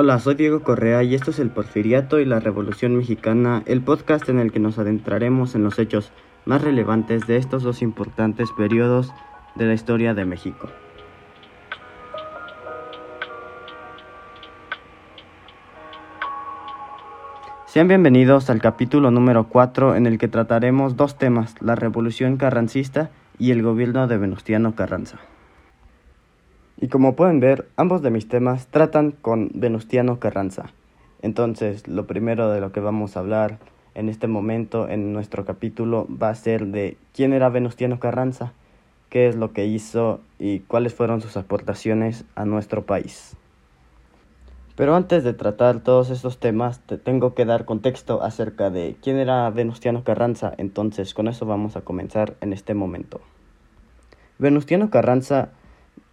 Hola, soy Diego Correa y esto es el Porfiriato y la Revolución Mexicana, el podcast en el que nos adentraremos en los hechos más relevantes de estos dos importantes periodos de la historia de México. Sean bienvenidos al capítulo número 4 en el que trataremos dos temas, la Revolución Carrancista y el gobierno de Venustiano Carranza. Y como pueden ver, ambos de mis temas tratan con Venustiano Carranza. Entonces, lo primero de lo que vamos a hablar en este momento en nuestro capítulo va a ser de quién era Venustiano Carranza, qué es lo que hizo y cuáles fueron sus aportaciones a nuestro país. Pero antes de tratar todos estos temas, te tengo que dar contexto acerca de quién era Venustiano Carranza, entonces con eso vamos a comenzar en este momento. Venustiano Carranza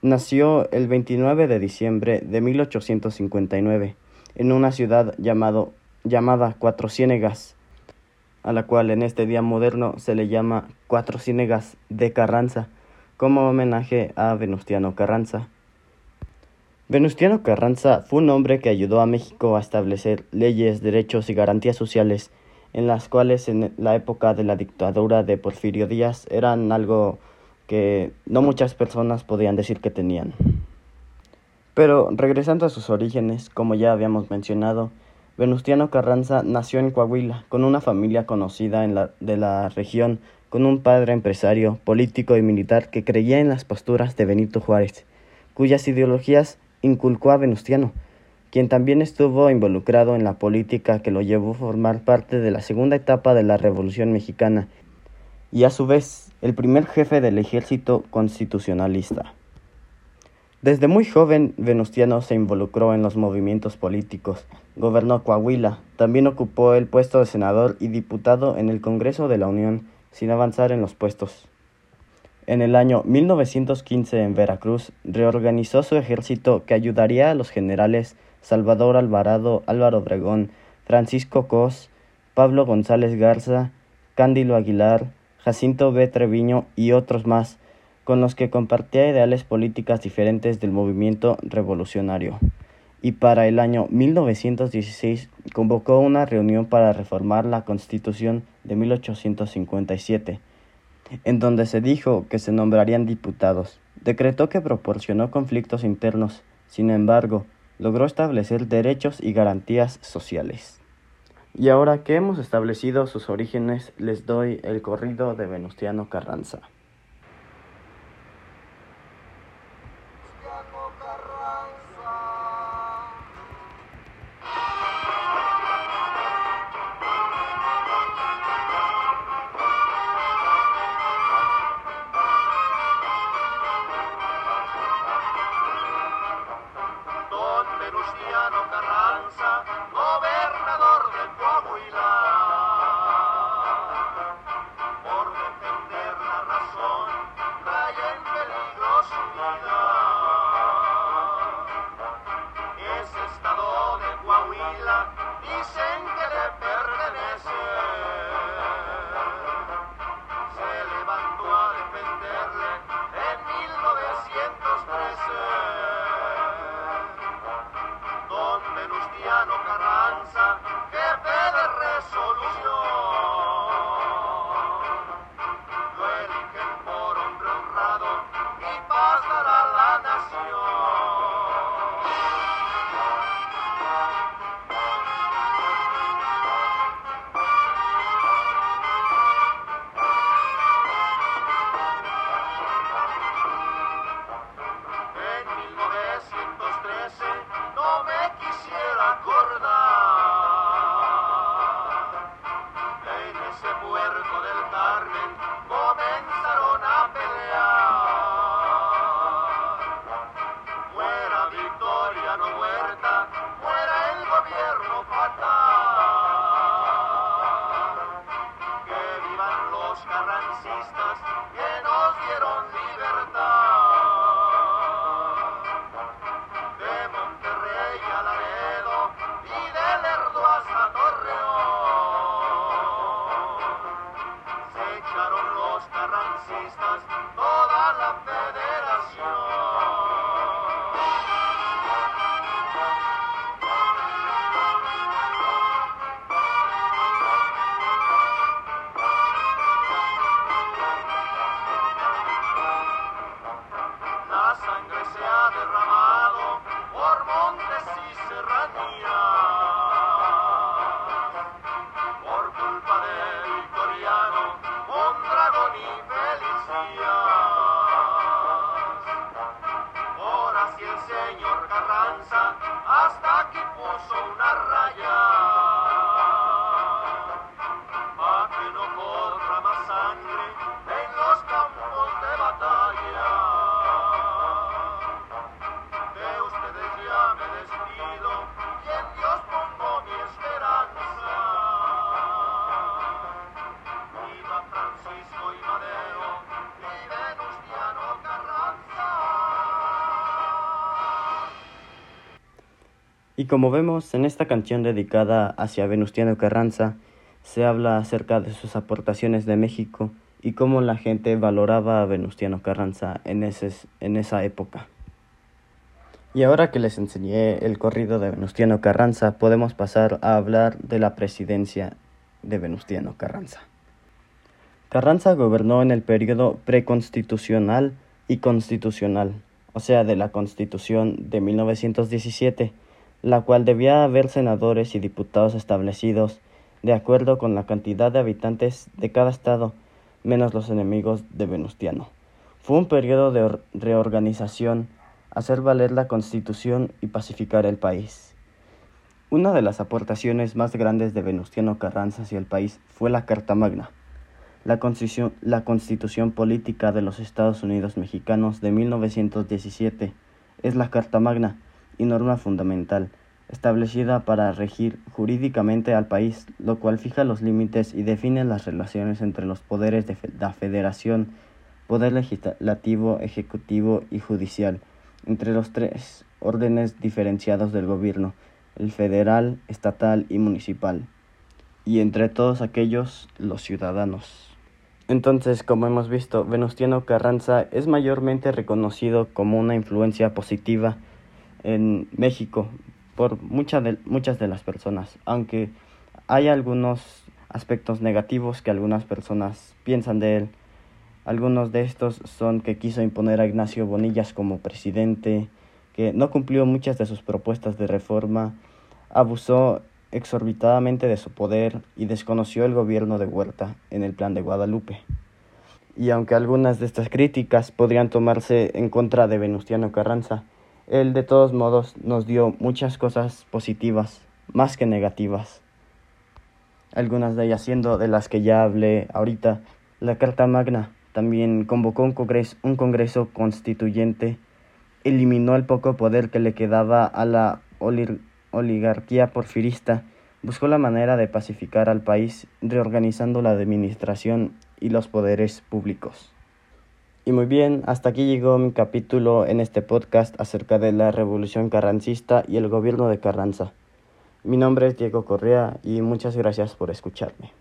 Nació el 29 de diciembre de 1859 en una ciudad llamado, llamada Cuatro Ciénegas, a la cual en este día moderno se le llama Cuatro Ciénegas de Carranza, como homenaje a Venustiano Carranza. Venustiano Carranza fue un hombre que ayudó a México a establecer leyes, derechos y garantías sociales, en las cuales en la época de la dictadura de Porfirio Díaz eran algo que no muchas personas podían decir que tenían. Pero regresando a sus orígenes, como ya habíamos mencionado, Venustiano Carranza nació en Coahuila, con una familia conocida en la, de la región, con un padre empresario, político y militar que creía en las posturas de Benito Juárez, cuyas ideologías inculcó a Venustiano, quien también estuvo involucrado en la política que lo llevó a formar parte de la segunda etapa de la Revolución Mexicana y a su vez el primer jefe del ejército constitucionalista. Desde muy joven, Venustiano se involucró en los movimientos políticos, gobernó Coahuila, también ocupó el puesto de senador y diputado en el Congreso de la Unión, sin avanzar en los puestos. En el año 1915 en Veracruz reorganizó su ejército que ayudaría a los generales Salvador Alvarado, Álvaro Obregón, Francisco Cos, Pablo González Garza, Cándilo Aguilar, Jacinto B. Treviño y otros más, con los que compartía ideales políticas diferentes del movimiento revolucionario. Y para el año 1916 convocó una reunión para reformar la Constitución de 1857, en donde se dijo que se nombrarían diputados. Decretó que proporcionó conflictos internos, sin embargo, logró establecer derechos y garantías sociales. Y ahora que hemos establecido sus orígenes, les doy el corrido de Venustiano Carranza. Y como vemos en esta canción dedicada hacia Venustiano Carranza, se habla acerca de sus aportaciones de México y cómo la gente valoraba a Venustiano Carranza en, ese, en esa época. Y ahora que les enseñé el corrido de Venustiano Carranza, podemos pasar a hablar de la presidencia de Venustiano Carranza. Carranza gobernó en el periodo preconstitucional y constitucional, o sea, de la Constitución de 1917, la cual debía haber senadores y diputados establecidos de acuerdo con la cantidad de habitantes de cada estado menos los enemigos de Venustiano. Fue un periodo de reorganización, hacer valer la constitución y pacificar el país. Una de las aportaciones más grandes de Venustiano Carranza hacia el país fue la Carta Magna, la constitución, la constitución política de los Estados Unidos mexicanos de 1917. Es la Carta Magna y norma fundamental establecida para regir jurídicamente al país, lo cual fija los límites y define las relaciones entre los poderes de la Federación, poder legislativo, ejecutivo y judicial, entre los tres órdenes diferenciados del gobierno, el federal, estatal y municipal, y entre todos aquellos los ciudadanos. Entonces, como hemos visto, Venustiano Carranza es mayormente reconocido como una influencia positiva en México por muchas de, muchas de las personas, aunque hay algunos aspectos negativos que algunas personas piensan de él. Algunos de estos son que quiso imponer a Ignacio Bonillas como presidente, que no cumplió muchas de sus propuestas de reforma, abusó exorbitadamente de su poder y desconoció el gobierno de Huerta en el plan de Guadalupe. Y aunque algunas de estas críticas podrían tomarse en contra de Venustiano Carranza, él de todos modos nos dio muchas cosas positivas, más que negativas. Algunas de ellas siendo de las que ya hablé ahorita. La Carta Magna también convocó un congreso, constituyente, eliminó el poco poder que le quedaba a la oligarquía porfirista, buscó la manera de pacificar al país reorganizando la administración y los poderes públicos. Y muy bien, hasta aquí llegó mi capítulo en este podcast acerca de la revolución carrancista y el gobierno de Carranza. Mi nombre es Diego Correa y muchas gracias por escucharme.